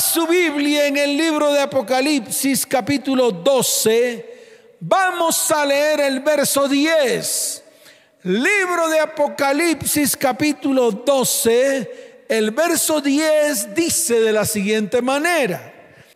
su Biblia en el libro de Apocalipsis capítulo 12, vamos a leer el verso 10. Libro de Apocalipsis capítulo 12, el verso 10 dice de la siguiente manera.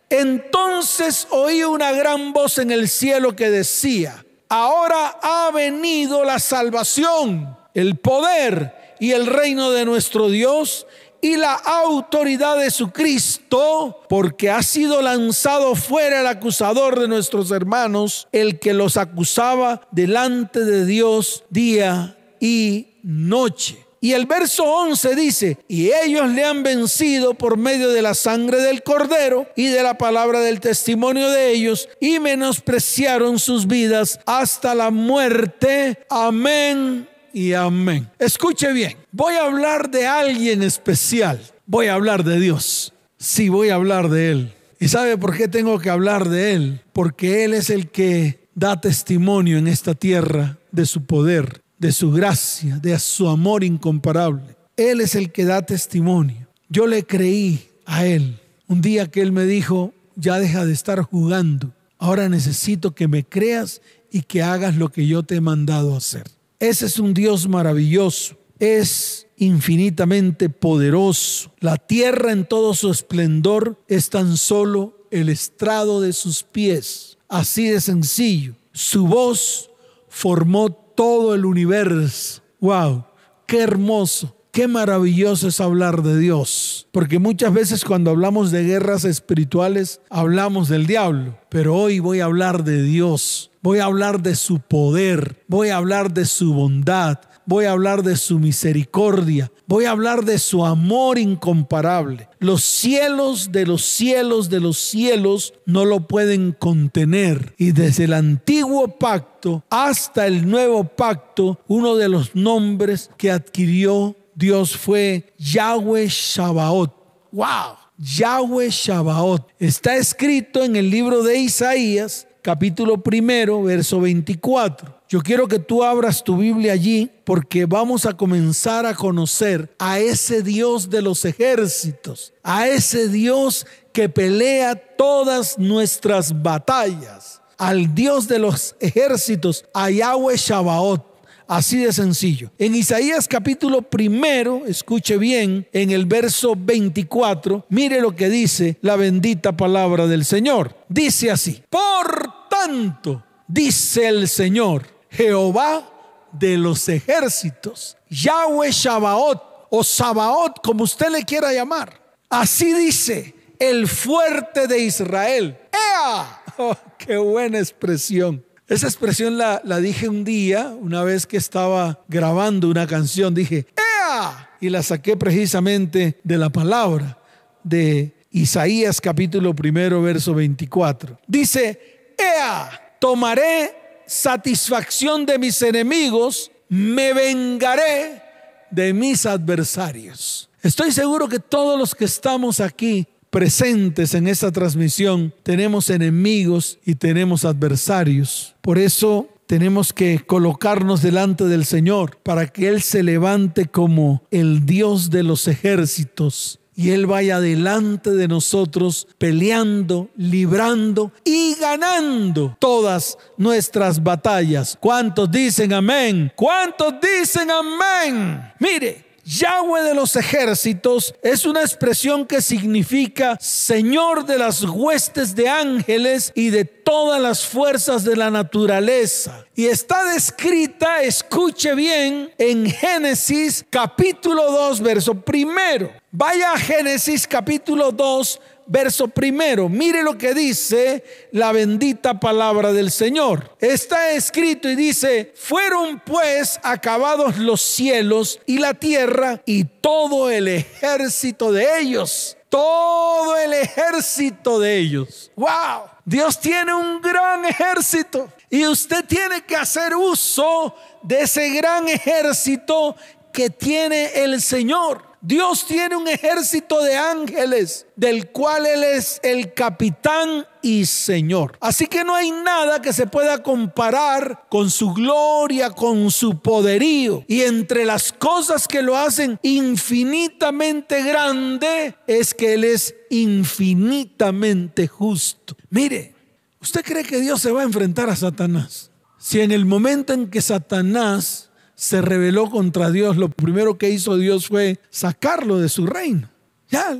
Entonces oí una gran voz en el cielo que decía, ahora ha venido la salvación, el poder y el reino de nuestro Dios y la autoridad de su Cristo, porque ha sido lanzado fuera el acusador de nuestros hermanos, el que los acusaba delante de Dios día y noche. Y el verso 11 dice, y ellos le han vencido por medio de la sangre del cordero y de la palabra del testimonio de ellos, y menospreciaron sus vidas hasta la muerte. Amén y amén. Escuche bien, voy a hablar de alguien especial. Voy a hablar de Dios. Sí, voy a hablar de Él. ¿Y sabe por qué tengo que hablar de Él? Porque Él es el que da testimonio en esta tierra de su poder, de su gracia, de su amor incomparable. Él es el que da testimonio. Yo le creí a Él. Un día que Él me dijo, ya deja de estar jugando. Ahora necesito que me creas y que hagas lo que yo te he mandado hacer. Ese es un Dios maravilloso, es infinitamente poderoso. La tierra en todo su esplendor es tan solo el estrado de sus pies. Así de sencillo. Su voz formó todo el universo. ¡Wow! ¡Qué hermoso! Qué maravilloso es hablar de Dios, porque muchas veces cuando hablamos de guerras espirituales hablamos del diablo, pero hoy voy a hablar de Dios, voy a hablar de su poder, voy a hablar de su bondad, voy a hablar de su misericordia, voy a hablar de su amor incomparable. Los cielos de los cielos de los cielos no lo pueden contener. Y desde el antiguo pacto hasta el nuevo pacto, uno de los nombres que adquirió Dios fue Yahweh Shabbaot. ¡Wow! Yahweh Shabbaot. Está escrito en el libro de Isaías, capítulo primero, verso 24. Yo quiero que tú abras tu Biblia allí porque vamos a comenzar a conocer a ese Dios de los ejércitos, a ese Dios que pelea todas nuestras batallas, al Dios de los ejércitos, a Yahweh Shabbaot. Así de sencillo. En Isaías capítulo primero, escuche bien, en el verso 24, mire lo que dice la bendita palabra del Señor. Dice así, por tanto, dice el Señor, Jehová de los ejércitos, Yahweh Shabaot o Sabaot, como usted le quiera llamar. Así dice el fuerte de Israel. ¡Ea! Oh, ¡Qué buena expresión! Esa expresión la, dije un día, una vez que estaba grabando una canción, dije, ¡Ea! Y la saqué precisamente de la palabra de Isaías capítulo primero, verso 24. Dice, ¡Ea! Tomaré satisfacción de mis enemigos, me vengaré de mis adversarios. Estoy seguro que todos los que estamos aquí presentes en esta transmisión, tenemos enemigos y tenemos adversarios. Por eso tenemos que colocarnos delante del Señor para que Él se levante como el Dios de los ejércitos y Él vaya delante de nosotros peleando, librando y ganando todas nuestras batallas. ¿Cuántos dicen amén? ¿Cuántos dicen amén? Mire, Yahweh de los ejércitos es una expresión que significa Señor de las huestes de ángeles y de todas las fuerzas de la naturaleza. Y está descrita, escuche bien, en Génesis capítulo 2, verso primero. Vaya a Génesis capítulo 2, verso primero. Mire lo que dice la bendita palabra del Señor. Está escrito y dice, fueron pues acabados los cielos y la tierra y todo el ejército de ellos. Todo el ejército de ellos. ¡Wow! Dios tiene un gran ejército y usted tiene que hacer uso de ese gran ejército que tiene el Señor. Dios tiene un ejército de ángeles del cual Él es el capitán y Señor. Así que no hay nada que se pueda comparar con su gloria, con su poderío. Y entre las cosas que lo hacen infinitamente grande es que Él es infinitamente justo. Mire, ¿usted cree que Dios se va a enfrentar a Satanás? Si en el momento en que Satanás se rebeló contra Dios, lo primero que hizo Dios fue sacarlo de su reino. Ya,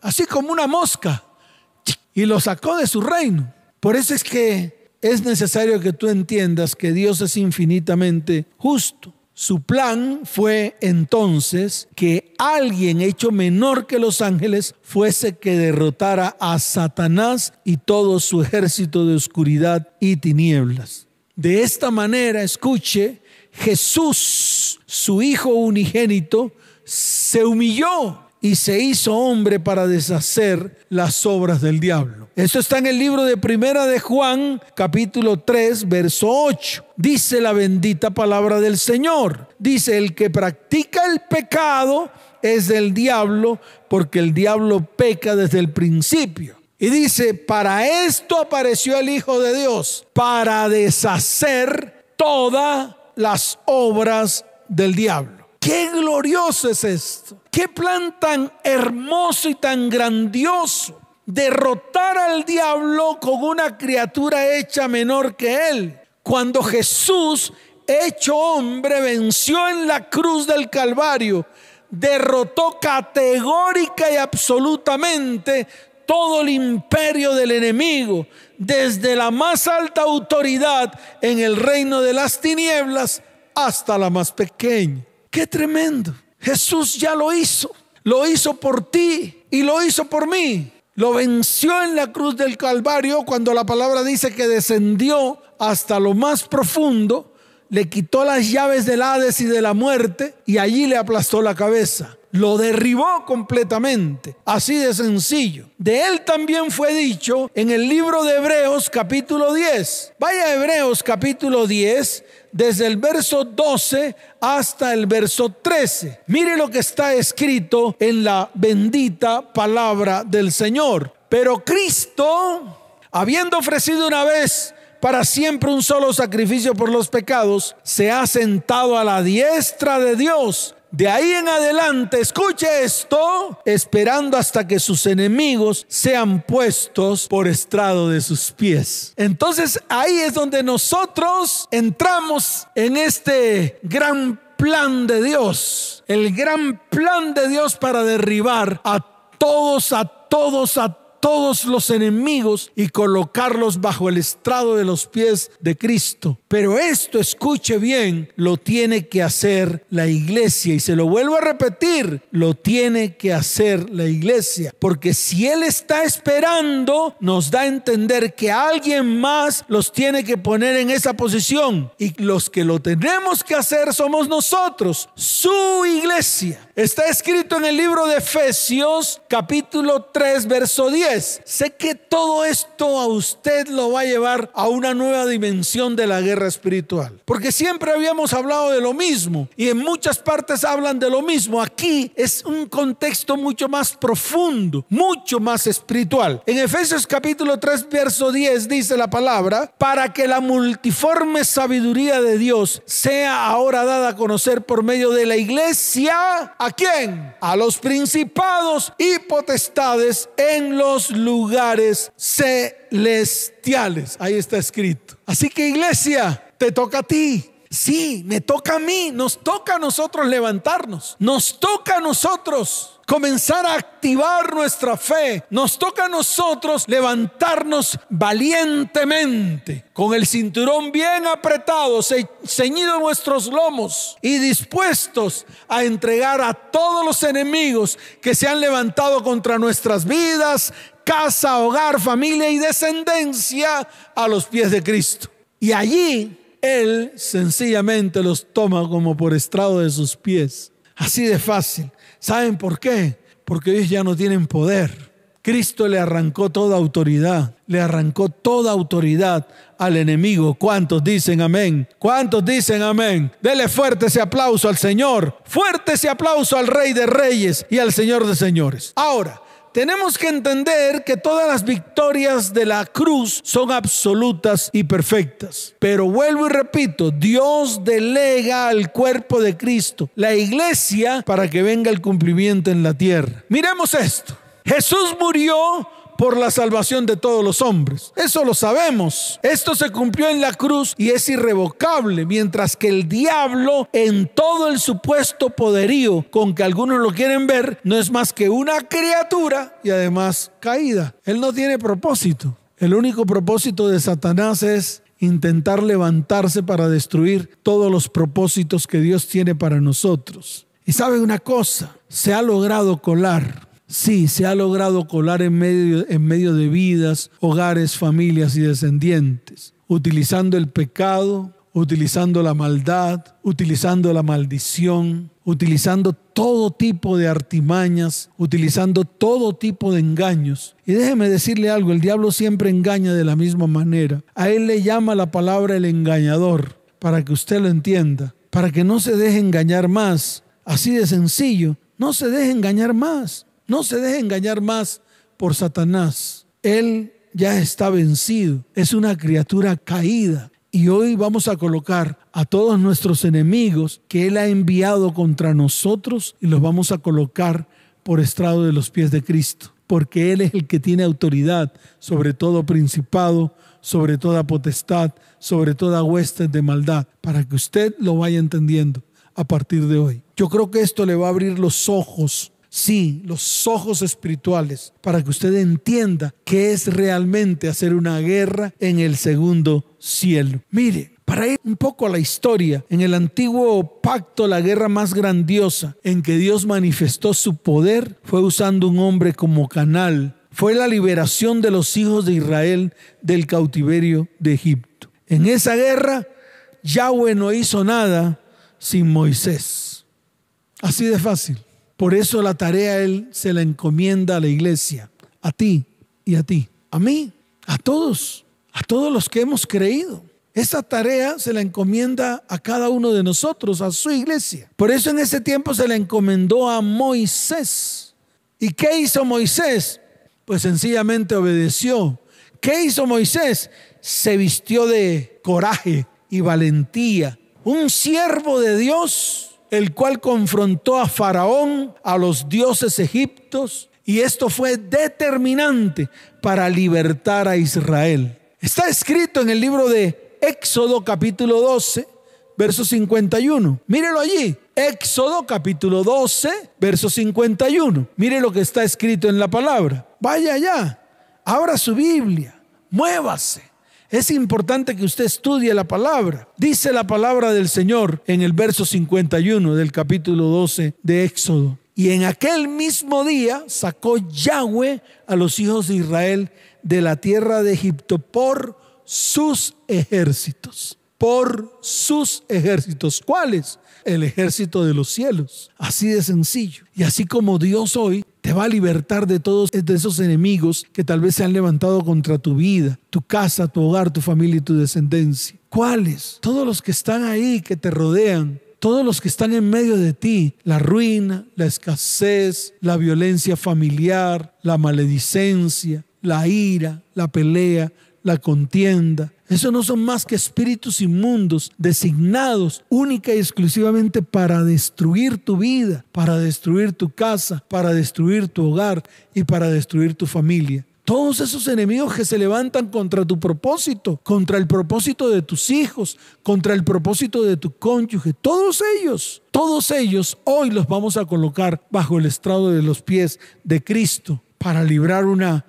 así como una mosca. Y lo sacó de su reino. Por eso es que es necesario que tú entiendas que Dios es infinitamente justo. Su plan fue entonces que alguien hecho menor que los ángeles fuese que derrotara a Satanás y todo su ejército de oscuridad y tinieblas. De esta manera, escuche, Jesús, su Hijo unigénito, se humilló y se hizo hombre para deshacer las obras del diablo. Esto está en el libro de Primera de Juan, capítulo 3, verso 8. Dice la bendita palabra del Señor. Dice, el que practica el pecado es del diablo, porque el diablo peca desde el principio. Y dice, para esto apareció el Hijo de Dios, para deshacer todas las obras del diablo. Qué glorioso es esto. Qué plan tan hermoso y tan grandioso. Derrotar al diablo con una criatura hecha menor que él. Cuando Jesús, hecho hombre, venció en la cruz del Calvario, derrotó categórica y absolutamente todo el imperio del enemigo, desde la más alta autoridad en el reino de las tinieblas hasta la más pequeña. Qué tremendo. Jesús ya lo hizo. Lo hizo por ti y lo hizo por mí. Lo venció en la cruz del Calvario cuando la palabra dice que descendió hasta lo más profundo, le quitó las llaves del Hades y de la muerte y allí le aplastó la cabeza lo derribó completamente. Así de sencillo. De él también fue dicho en el libro de Hebreos capítulo 10. Vaya Hebreos capítulo 10, desde el verso 12 hasta el verso 13. Mire lo que está escrito en la bendita palabra del Señor. Pero Cristo, habiendo ofrecido una vez para siempre un solo sacrificio por los pecados, se ha sentado a la diestra de Dios de ahí en adelante, escuche esto, esperando hasta que sus enemigos sean puestos por estrado de sus pies. Entonces ahí es donde nosotros entramos en este gran plan de Dios, el gran plan de Dios para derribar a todos, a todos, a todos los enemigos y colocarlos bajo el estrado de los pies de Cristo. Pero esto, escuche bien, lo tiene que hacer la iglesia. Y se lo vuelvo a repetir, lo tiene que hacer la iglesia. Porque si Él está esperando, nos da a entender que alguien más los tiene que poner en esa posición. Y los que lo tenemos que hacer somos nosotros, su iglesia. Está escrito en el libro de Efesios capítulo 3, verso 10 sé que todo esto a usted lo va a llevar a una nueva dimensión de la guerra espiritual. Porque siempre habíamos hablado de lo mismo y en muchas partes hablan de lo mismo. Aquí es un contexto mucho más profundo, mucho más espiritual. En Efesios capítulo 3, verso 10 dice la palabra, para que la multiforme sabiduría de Dios sea ahora dada a conocer por medio de la iglesia. ¿A quién? A los principados y potestades en los lugares celestiales. Ahí está escrito. Así que iglesia, te toca a ti. Sí, me toca a mí, nos toca a nosotros levantarnos, nos toca a nosotros comenzar a activar nuestra fe, nos toca a nosotros levantarnos valientemente, con el cinturón bien apretado, ceñido nuestros lomos y dispuestos a entregar a todos los enemigos que se han levantado contra nuestras vidas, casa, hogar, familia y descendencia a los pies de Cristo. Y allí Él sencillamente los toma como por estrado de sus pies. Así de fácil. ¿Saben por qué? Porque ellos ya no tienen poder. Cristo le arrancó toda autoridad, le arrancó toda autoridad al enemigo. ¿Cuántos dicen amén? ¿Cuántos dicen amén? Dele fuerte ese aplauso al Señor, fuerte ese aplauso al Rey de Reyes y al Señor de Señores. Ahora, tenemos que entender que todas las victorias de la cruz son absolutas y perfectas. Pero vuelvo y repito, Dios delega al cuerpo de Cristo, la iglesia, para que venga el cumplimiento en la tierra. Miremos esto. Jesús murió por la salvación de todos los hombres. Eso lo sabemos. Esto se cumplió en la cruz y es irrevocable, mientras que el diablo en todo el supuesto poderío con que algunos lo quieren ver, no es más que una criatura y además caída. Él no tiene propósito. El único propósito de Satanás es intentar levantarse para destruir todos los propósitos que Dios tiene para nosotros. Y sabe una cosa, se ha logrado colar Sí, se ha logrado colar en medio, en medio de vidas, hogares, familias y descendientes, utilizando el pecado, utilizando la maldad, utilizando la maldición, utilizando todo tipo de artimañas, utilizando todo tipo de engaños. Y déjeme decirle algo, el diablo siempre engaña de la misma manera. A él le llama la palabra el engañador, para que usted lo entienda, para que no se deje engañar más. Así de sencillo, no se deje engañar más. No se deje engañar más por Satanás. Él ya está vencido. Es una criatura caída. Y hoy vamos a colocar a todos nuestros enemigos que Él ha enviado contra nosotros y los vamos a colocar por estrado de los pies de Cristo. Porque Él es el que tiene autoridad sobre todo principado, sobre toda potestad, sobre toda hueste de maldad. Para que usted lo vaya entendiendo a partir de hoy. Yo creo que esto le va a abrir los ojos sí, los ojos espirituales, para que usted entienda qué es realmente hacer una guerra en el segundo cielo. Mire, para ir un poco a la historia, en el antiguo pacto, la guerra más grandiosa en que Dios manifestó su poder fue usando un hombre como canal. Fue la liberación de los hijos de Israel del cautiverio de Egipto. En esa guerra, Yahweh no hizo nada sin Moisés. Así de fácil. Por eso la tarea Él se la encomienda a la iglesia, a ti y a ti, a mí, a todos, a todos los que hemos creído. Esa tarea se la encomienda a cada uno de nosotros, a su iglesia. Por eso en ese tiempo se la encomendó a Moisés. ¿Y qué hizo Moisés? Pues sencillamente obedeció. ¿Qué hizo Moisés? Se vistió de coraje y valentía. Un siervo de Dios el cual confrontó a Faraón, a los dioses egiptos, y esto fue determinante para libertar a Israel. Está escrito en el libro de Éxodo capítulo 12, verso 51. Mírelo allí. Éxodo capítulo 12, verso 51. Mire lo que está escrito en la palabra. Vaya allá, abra su Biblia, muévase es importante que usted estudie la palabra. Dice la palabra del Señor en el verso 51 del capítulo 12 de Éxodo. Y en aquel mismo día sacó Yahweh a los hijos de Israel de la tierra de Egipto por sus ejércitos. Por sus ejércitos. ¿Cuáles? El ejército de los cielos. Así de sencillo. Y así como Dios hoy te va a libertar de todos esos enemigos que tal vez se han levantado contra tu vida, tu casa, tu hogar, tu familia y tu descendencia. ¿Cuáles? Todos los que están ahí, que te rodean, todos los que están en medio de ti, la ruina, la escasez, la violencia familiar, la maledicencia, la ira, la pelea, la contienda. Eso no son más que espíritus inmundos designados única y exclusivamente para destruir tu vida, para destruir tu casa, para destruir tu hogar y para destruir tu familia. Todos esos enemigos que se levantan contra tu propósito, contra el propósito de tus hijos, contra el propósito de tu cónyuge, todos ellos, todos ellos hoy los vamos a colocar bajo el estrado de los pies de Cristo para librar una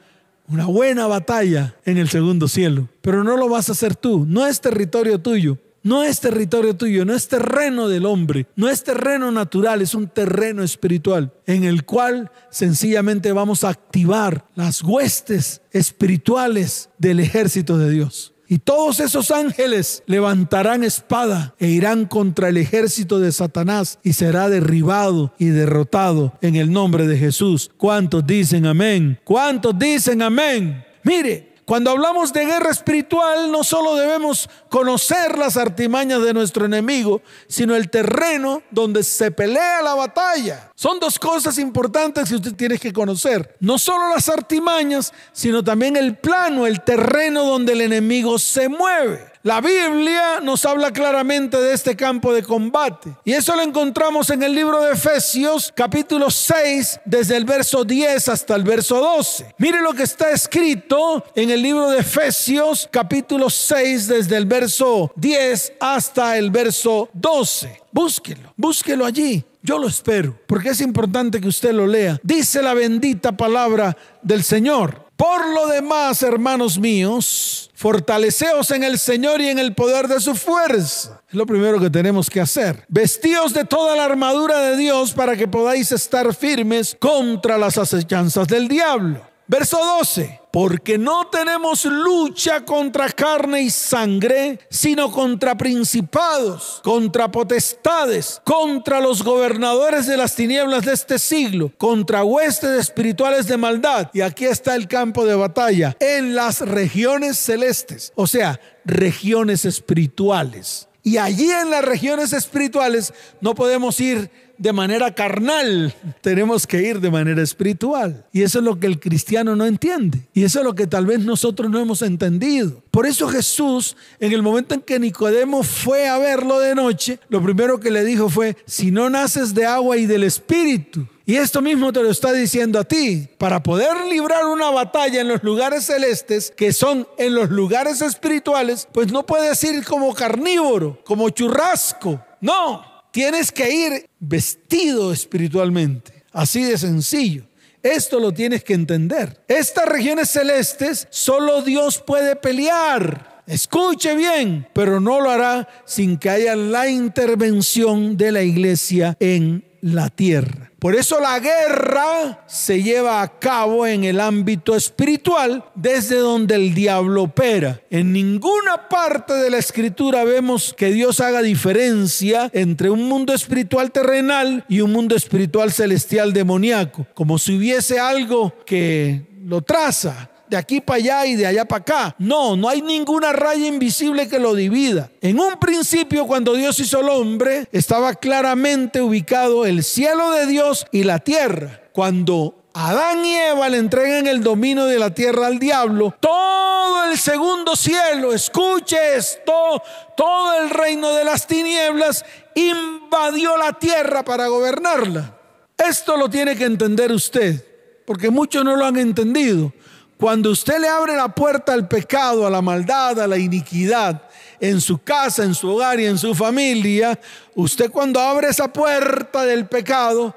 una buena batalla en el segundo cielo. Pero no lo vas a hacer tú, no es territorio tuyo. No es territorio tuyo, no es terreno del hombre, no es terreno natural, es un terreno espiritual en el cual sencillamente vamos a activar las huestes espirituales del ejército de Dios. Y todos esos ángeles levantarán espada e irán contra el ejército de Satanás y será derribado y derrotado en el nombre de Jesús. ¿Cuántos dicen amén? ¿Cuántos dicen amén? Mire, cuando hablamos de guerra espiritual, no solo debemos conocer las artimañas de nuestro enemigo, sino el terreno donde se pelea la batalla. Son dos cosas importantes que usted tiene que conocer. No solo las artimañas, sino también el plano, el terreno donde el enemigo se mueve. La Biblia nos habla claramente de este campo de combate. Y eso lo encontramos en el libro de Efesios capítulo 6, desde el verso 10 hasta el verso 12. Mire lo que está escrito en el libro de Efesios capítulo 6, desde el verso 10 hasta el verso 12. Búsquelo, búsquelo allí. Yo lo espero, porque es importante que usted lo lea. Dice la bendita palabra del Señor. Por lo demás, hermanos míos, fortaleceos en el Señor y en el poder de su fuerza. Es lo primero que tenemos que hacer. Vestíos de toda la armadura de Dios para que podáis estar firmes contra las acechanzas del diablo. Verso 12, porque no tenemos lucha contra carne y sangre, sino contra principados, contra potestades, contra los gobernadores de las tinieblas de este siglo, contra huestes espirituales de maldad. Y aquí está el campo de batalla, en las regiones celestes, o sea, regiones espirituales. Y allí en las regiones espirituales no podemos ir de manera carnal, tenemos que ir de manera espiritual. Y eso es lo que el cristiano no entiende. Y eso es lo que tal vez nosotros no hemos entendido. Por eso Jesús, en el momento en que Nicodemo fue a verlo de noche, lo primero que le dijo fue, si no naces de agua y del espíritu, y esto mismo te lo está diciendo a ti. Para poder librar una batalla en los lugares celestes, que son en los lugares espirituales, pues no puedes ir como carnívoro, como churrasco. No, Tienes que ir vestido espiritualmente. Así de sencillo. Esto lo tienes que entender. Estas regiones celestes solo Dios puede pelear. Escuche bien, pero no lo hará sin que haya la intervención de la iglesia en la tierra. Por eso la guerra se lleva a cabo en el ámbito espiritual desde donde el diablo opera. En ninguna parte de la escritura vemos que Dios haga diferencia entre un mundo espiritual terrenal y un mundo espiritual celestial demoníaco, como si hubiese algo que lo traza de aquí para allá y de allá para acá. No, no hay ninguna raya invisible que lo divida. En un principio, cuando Dios hizo el hombre, estaba claramente ubicado el cielo de Dios y la tierra. Cuando Adán y Eva le entregan el dominio de la tierra al diablo, todo el segundo cielo, escuche esto, todo el reino de las tinieblas invadió la tierra para gobernarla. Esto lo tiene que entender usted, porque muchos no lo han entendido. Cuando usted le abre la puerta al pecado, a la maldad, a la iniquidad, en su casa, en su hogar y en su familia, usted cuando abre esa puerta del pecado,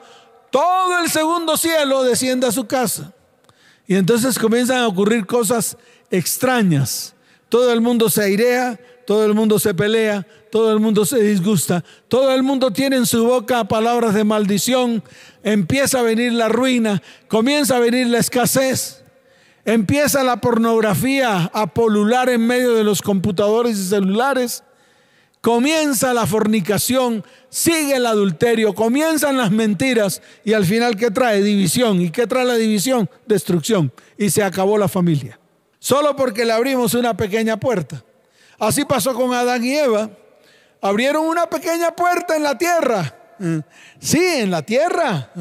todo el segundo cielo desciende a su casa. Y entonces comienzan a ocurrir cosas extrañas. Todo el mundo se airea, todo el mundo se pelea, todo el mundo se disgusta, todo el mundo tiene en su boca palabras de maldición, empieza a venir la ruina, comienza a venir la escasez. Empieza la pornografía a polular en medio de los computadores y celulares. Comienza la fornicación, sigue el adulterio, comienzan las mentiras y al final ¿qué trae? División. ¿Y qué trae la división? Destrucción. Y se acabó la familia. Solo porque le abrimos una pequeña puerta. Así pasó con Adán y Eva. Abrieron una pequeña puerta en la tierra. Sí, en la tierra.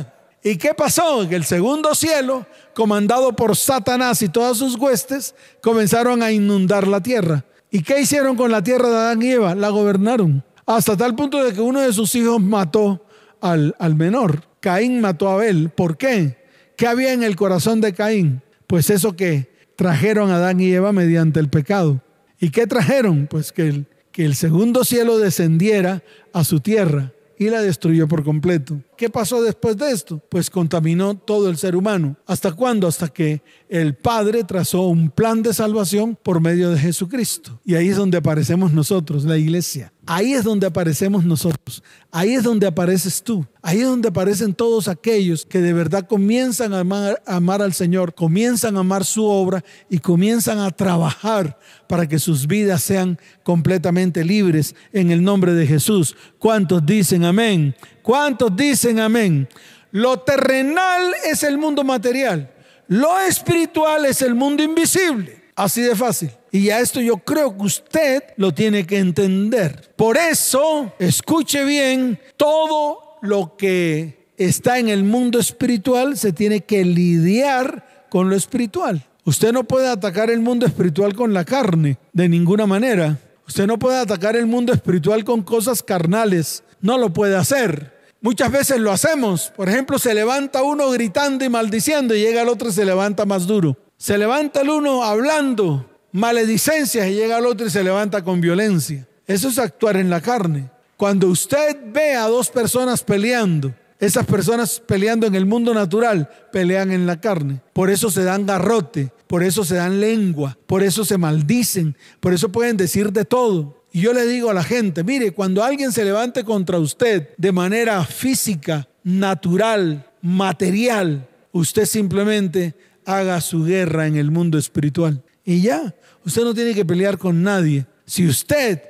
¿Y qué pasó? Que el segundo cielo, comandado por Satanás y todas sus huestes, comenzaron a inundar la tierra. ¿Y qué hicieron con la tierra de Adán y Eva? La gobernaron. Hasta tal punto de que uno de sus hijos mató al, al menor. Caín mató a Abel. ¿Por qué? ¿Qué había en el corazón de Caín? Pues eso que trajeron a Adán y Eva mediante el pecado. ¿Y qué trajeron? Pues que el, que el segundo cielo descendiera a su tierra y la destruyó por completo. ¿Qué pasó después de esto? Pues contaminó todo el ser humano. ¿Hasta cuándo? Hasta que el Padre trazó un plan de salvación por medio de Jesucristo. Y ahí es donde aparecemos nosotros, la iglesia. Ahí es donde aparecemos nosotros. Ahí es donde apareces tú. Ahí es donde aparecen todos aquellos que de verdad comienzan a amar, al Señor, comienzan a amar su obra y comienzan a trabajar para que sus vidas sean completamente libres en el nombre de Jesús. ¿Cuántos dicen amén? ¿Cuántos dicen amén? Lo terrenal es el mundo material. Lo espiritual es el mundo invisible. Así de fácil. Y a esto yo creo que usted lo tiene que entender. Por eso, escuche bien, todo lo que está en el mundo espiritual se tiene que lidiar con lo espiritual. Usted no puede atacar el mundo espiritual con la carne, de ninguna manera. Usted no puede atacar el mundo espiritual con cosas carnales. No lo puede hacer. Muchas veces lo hacemos. Por ejemplo, se levanta uno gritando y maldiciendo y llega el otro y se levanta más duro. Se levanta el uno hablando maledicencias y llega el otro y se levanta con violencia. Eso es actuar en la carne. Cuando usted ve a dos personas peleando, esas personas peleando en el mundo natural pelean en la carne. Por eso se dan garrote, por eso se dan lengua, por eso se maldicen, por eso pueden decir de todo. Y yo le digo a la gente, mire, cuando alguien se levante contra usted de manera física, natural, material, usted simplemente haga su guerra en el mundo espiritual. Y ya, usted no tiene que pelear con nadie. Si usted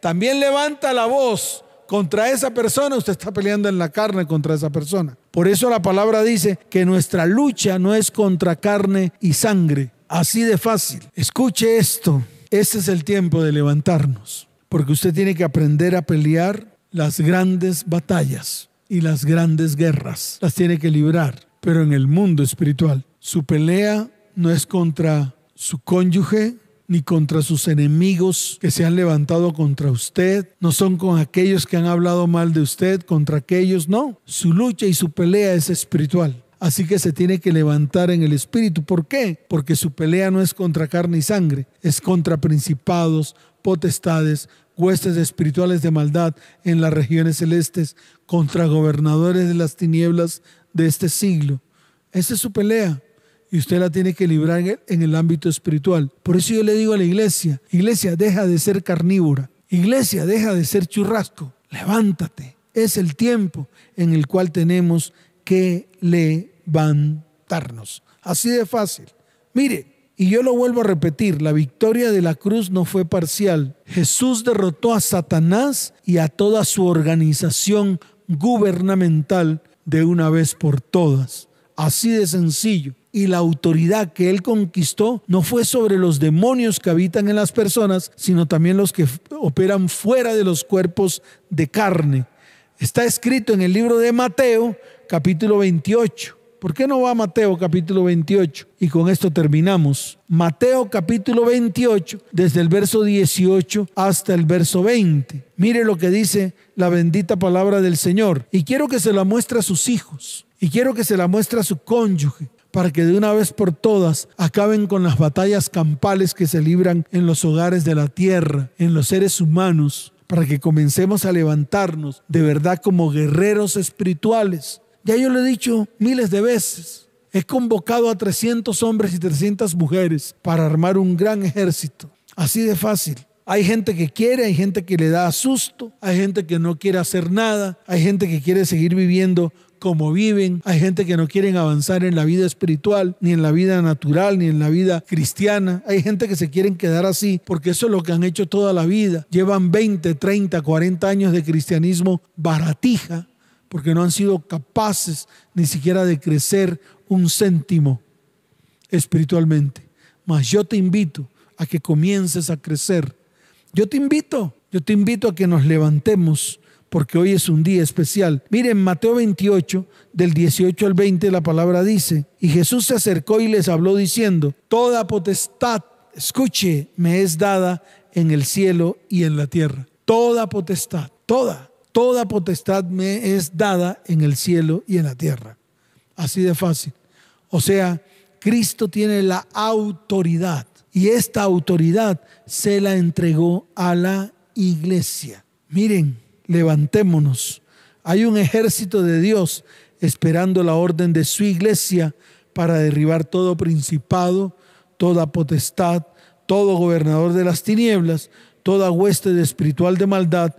también levanta la voz contra esa persona, usted está peleando en la carne contra esa persona. Por eso la palabra dice que nuestra lucha no es contra carne y sangre. Así de fácil. Escuche esto. Este es el tiempo de levantarnos. Porque usted tiene que aprender a pelear las grandes batallas y las grandes guerras. Las tiene que librar. Pero en el mundo espiritual, su pelea no es contra su cónyuge, ni contra sus enemigos que se han levantado contra usted, no son con aquellos que han hablado mal de usted, contra aquellos, no. Su lucha y su pelea es espiritual. Así que se tiene que levantar en el espíritu. ¿Por qué? Porque su pelea no es contra carne y sangre, es contra principados, potestades, huestes espirituales de maldad en las regiones celestes, contra gobernadores de las tinieblas de este siglo. Esa es su pelea y usted la tiene que librar en el ámbito espiritual. Por eso yo le digo a la iglesia, iglesia, deja de ser carnívora, iglesia, deja de ser churrasco, levántate. Es el tiempo en el cual tenemos que levantarnos. Así de fácil. Mire, y yo lo vuelvo a repetir, la victoria de la cruz no fue parcial. Jesús derrotó a Satanás y a toda su organización gubernamental de una vez por todas. Así de sencillo y la autoridad que él conquistó no fue sobre los demonios que habitan en las personas, sino también los que operan fuera de los cuerpos de carne. Está escrito en el libro de Mateo, capítulo 28. ¿Por qué no va Mateo capítulo 28? Y con esto terminamos. Mateo capítulo 28, desde el verso 18 hasta el verso 20. Mire lo que dice la bendita palabra del Señor. Y quiero que se la muestre a sus hijos. Y quiero que se la muestre a su cónyuge para que de una vez por todas acaben con las batallas campales que se libran en los hogares de la tierra, en los seres humanos, para que comencemos a levantarnos de verdad como guerreros espirituales. Ya yo lo he dicho miles de veces. He convocado a 300 hombres y 300 mujeres para armar un gran ejército. Así de fácil. Hay gente que quiere, hay gente que le da susto, hay gente que no quiere hacer nada, hay gente que quiere seguir viviendo como viven. Hay gente que no quieren avanzar en la vida espiritual, ni en la vida natural, ni en la vida cristiana. Hay gente que se quieren quedar así porque eso es lo que han hecho toda la vida. Llevan 20, 30, 40 años de cristianismo baratija porque no han sido capaces ni siquiera de crecer un céntimo espiritualmente. Mas yo te invito a que comiences a crecer. Yo te invito, yo te invito a que nos levantemos porque hoy es un día especial. Miren, Mateo 28, del 18 al 20, la palabra dice, y Jesús se acercó y les habló diciendo, toda potestad, escuche, me es dada en el cielo y en la tierra. Toda potestad, toda, toda potestad me es dada en el cielo y en la tierra. Así de fácil. O sea, Cristo tiene la autoridad y esta autoridad se la entregó a la iglesia. Miren, levantémonos, Hay un ejército de Dios esperando la orden de su iglesia para derribar todo principado, toda potestad, todo gobernador de las tinieblas, toda hueste espiritual de maldad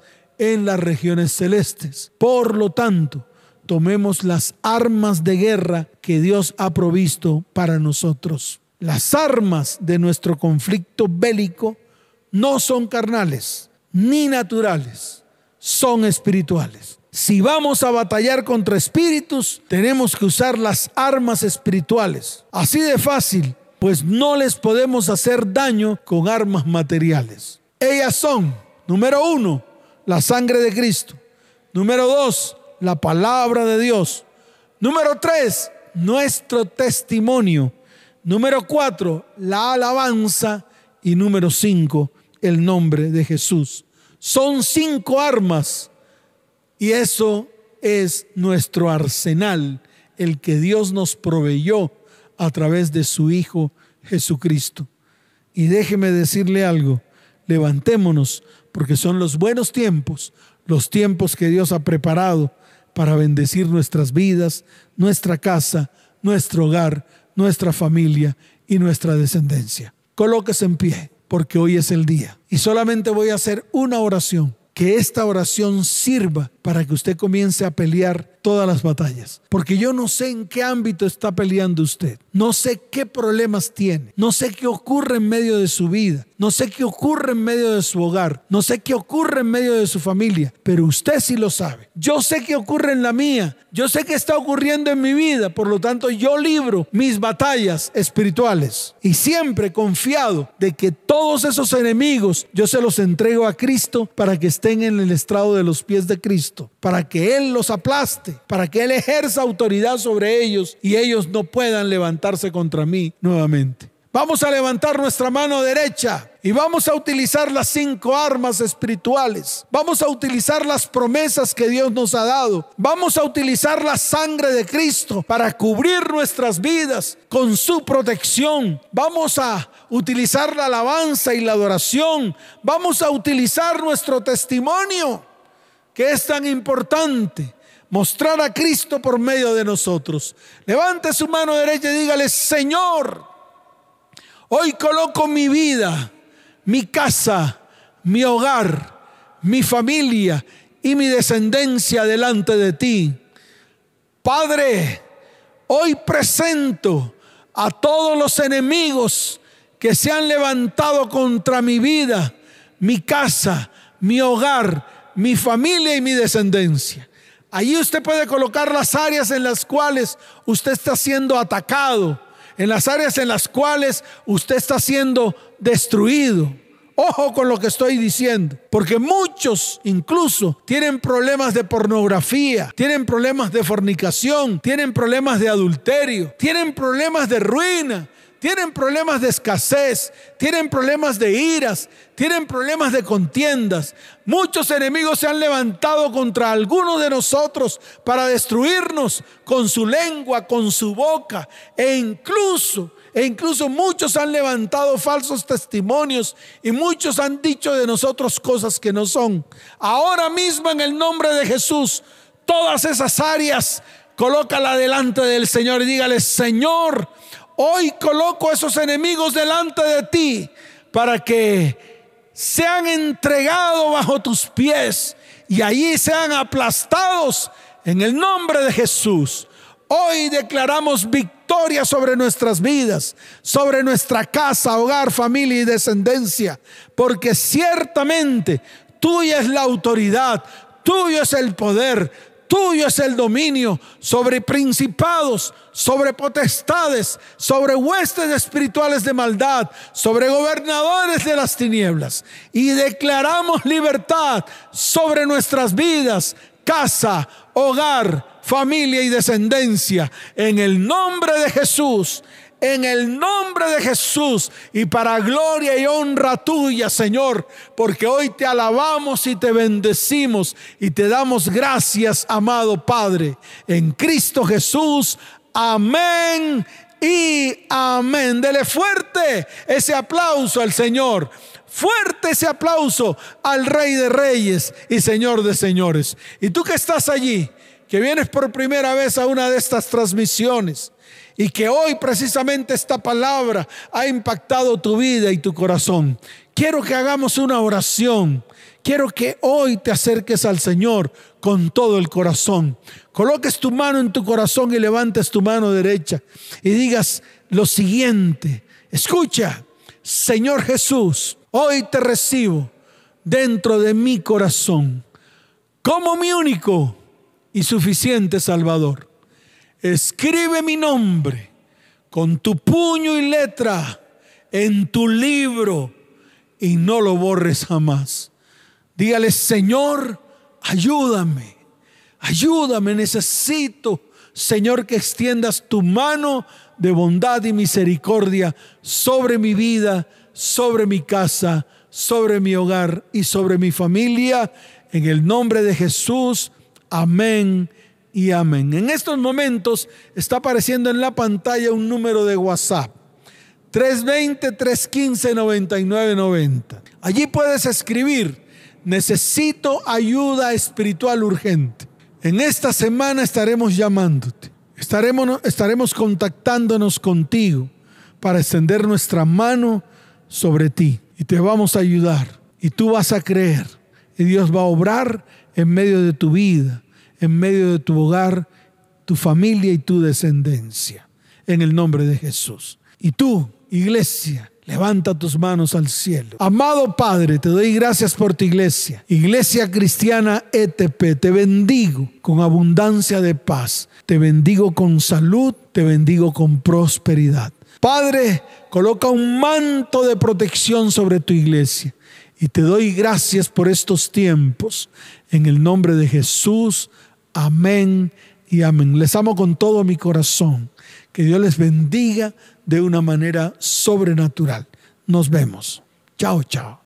en las regiones celestes. Por lo tanto, tomemos las armas de guerra que Dios ha provisto para nosotros. Las armas de nuestro conflicto bélico no son carnales ni naturales, son espirituales. Si vamos a batallar contra espíritus, tenemos que usar las armas espirituales. Así de fácil, pues no les podemos hacer daño con armas materiales. Ellas son, número uno, la sangre de Cristo. Número dos, la palabra de Dios. Número tres, nuestro testimonio. Número cuatro, la alabanza. Y número cinco, el nombre de Jesús. Son cinco armas y eso es nuestro arsenal, el que Dios nos proveyó a través de su Hijo Jesucristo. Y déjeme decirle algo, levantémonos porque son los buenos tiempos, los tiempos que Dios ha preparado para bendecir nuestras vidas, nuestra casa, nuestro hogar, nuestra familia y nuestra descendencia. Colóquese en pie porque hoy es el día. Y solamente voy a hacer una oración. Que esta oración sirva para que usted comience a pelear todas las batallas. Porque yo no sé en qué ámbito está peleando usted. No sé qué problemas tiene. No sé qué ocurre en medio de su vida. No sé qué ocurre en medio de su hogar. No sé qué ocurre en medio de su familia. Pero usted sí lo sabe. Yo sé qué ocurre en la mía. Yo sé qué está ocurriendo en mi vida. Por lo tanto, yo libro mis batallas espirituales. Y siempre confiado de que todos esos enemigos yo se los entrego a Cristo para que estén en el estrado de los pies de Para que Él los aplaste, para que Él ejerza autoridad sobre ellos y ellos no puedan levantarse contra mí nuevamente. Vamos a levantar nuestra mano derecha y vamos a utilizar las cinco armas espirituales. Vamos a utilizar las promesas que Dios nos ha dado. Vamos a utilizar la sangre de Cristo para cubrir nuestras vidas con su protección. Vamos a utilizar la alabanza y la adoración. Vamos a utilizar nuestro testimonio que es tan importante mostrar a Cristo por medio de nosotros. Levante su mano derecha y dígale, Señor, hoy coloco mi vida, mi casa, mi hogar, mi familia y mi descendencia delante de ti. Padre, hoy presento a todos los enemigos que se han levantado contra mi vida, mi casa, mi hogar, mi familia y mi descendencia. Allí usted puede colocar las áreas en las cuales usted está siendo atacado, en las áreas en las cuales usted está siendo destruido. Ojo con lo que estoy diciendo, porque muchos incluso tienen problemas de pornografía, tienen problemas de fornicación, tienen problemas de adulterio, tienen problemas de ruina, tienen problemas de escasez, tienen problemas de iras, tienen problemas de contiendas. Muchos enemigos se han levantado contra algunos de nosotros para destruirnos con su lengua, con su boca e incluso e incluso muchos han levantado falsos testimonios y muchos han dicho de nosotros cosas que no son. Ahora mismo en el nombre de Jesús, todas esas áreas colócala delante del Señor y dígale, Señor, Hoy coloco a esos enemigos delante de ti para que sean entregados bajo tus pies y allí sean aplastados en el nombre de Jesús. Hoy declaramos victoria sobre nuestras vidas, sobre nuestra casa, hogar, familia y descendencia, porque ciertamente tuya es la autoridad, tuyo es el poder, Tuyo es el dominio sobre principados, sobre potestades, sobre huestes espirituales de maldad, sobre gobernadores de las tinieblas. Y declaramos libertad sobre nuestras vidas, casa, hogar, familia y descendencia. En el nombre de Jesús en el nombre de Jesús y para gloria y honra tuya, Señor, porque hoy te alabamos y te bendecimos y te damos gracias, amado Padre, en Cristo Jesús. Amén y amén. Dele fuerte ese aplauso al Señor. Fuerte ese aplauso al Rey de Reyes y Señor de Señores. Y tú que estás allí, que vienes por primera vez a una de estas transmisiones y que hoy precisamente esta palabra ha impactado tu vida y tu corazón. Quiero que hagamos una oración. Quiero que hoy te acerques al Señor con todo el corazón. Coloques tu mano en tu corazón y levantes tu mano derecha y digas lo siguiente. Escucha, Señor Jesús, Hoy te recibo dentro de mi corazón como mi único y suficiente Salvador. Escribe mi nombre con tu puño y letra en tu libro y no lo borres jamás. Dígale, Señor, ayúdame, ayúdame, necesito, Señor, que extiendas tu mano de bondad y misericordia sobre mi vida sobre mi casa, sobre mi hogar y sobre mi familia. En el nombre de Jesús, amén y amén. En estos momentos está apareciendo en la pantalla un número de WhatsApp. 320-315-9990. Allí puedes escribir, necesito ayuda espiritual urgente. En esta semana estaremos llamándote. Estaremos, estaremos contactándonos contigo para extender nuestra mano sobre ti y te vamos a ayudar y tú vas a creer y Dios va a obrar en medio de tu vida, en medio de tu hogar, tu familia y tu descendencia, en el nombre de Jesús. Y tú, iglesia, levanta tus manos al cielo. Amado Padre, te doy gracias por tu iglesia, Iglesia Cristiana ETP, te bendigo con abundancia de paz, te bendigo con salud, te bendigo con prosperidad. Padre, coloca un manto de protección sobre tu iglesia. Y te doy gracias por estos tiempos. En el nombre de Jesús. Amén y amén. Les amo con todo mi corazón. Que Dios les bendiga de una manera sobrenatural. Nos vemos. Chao, chao.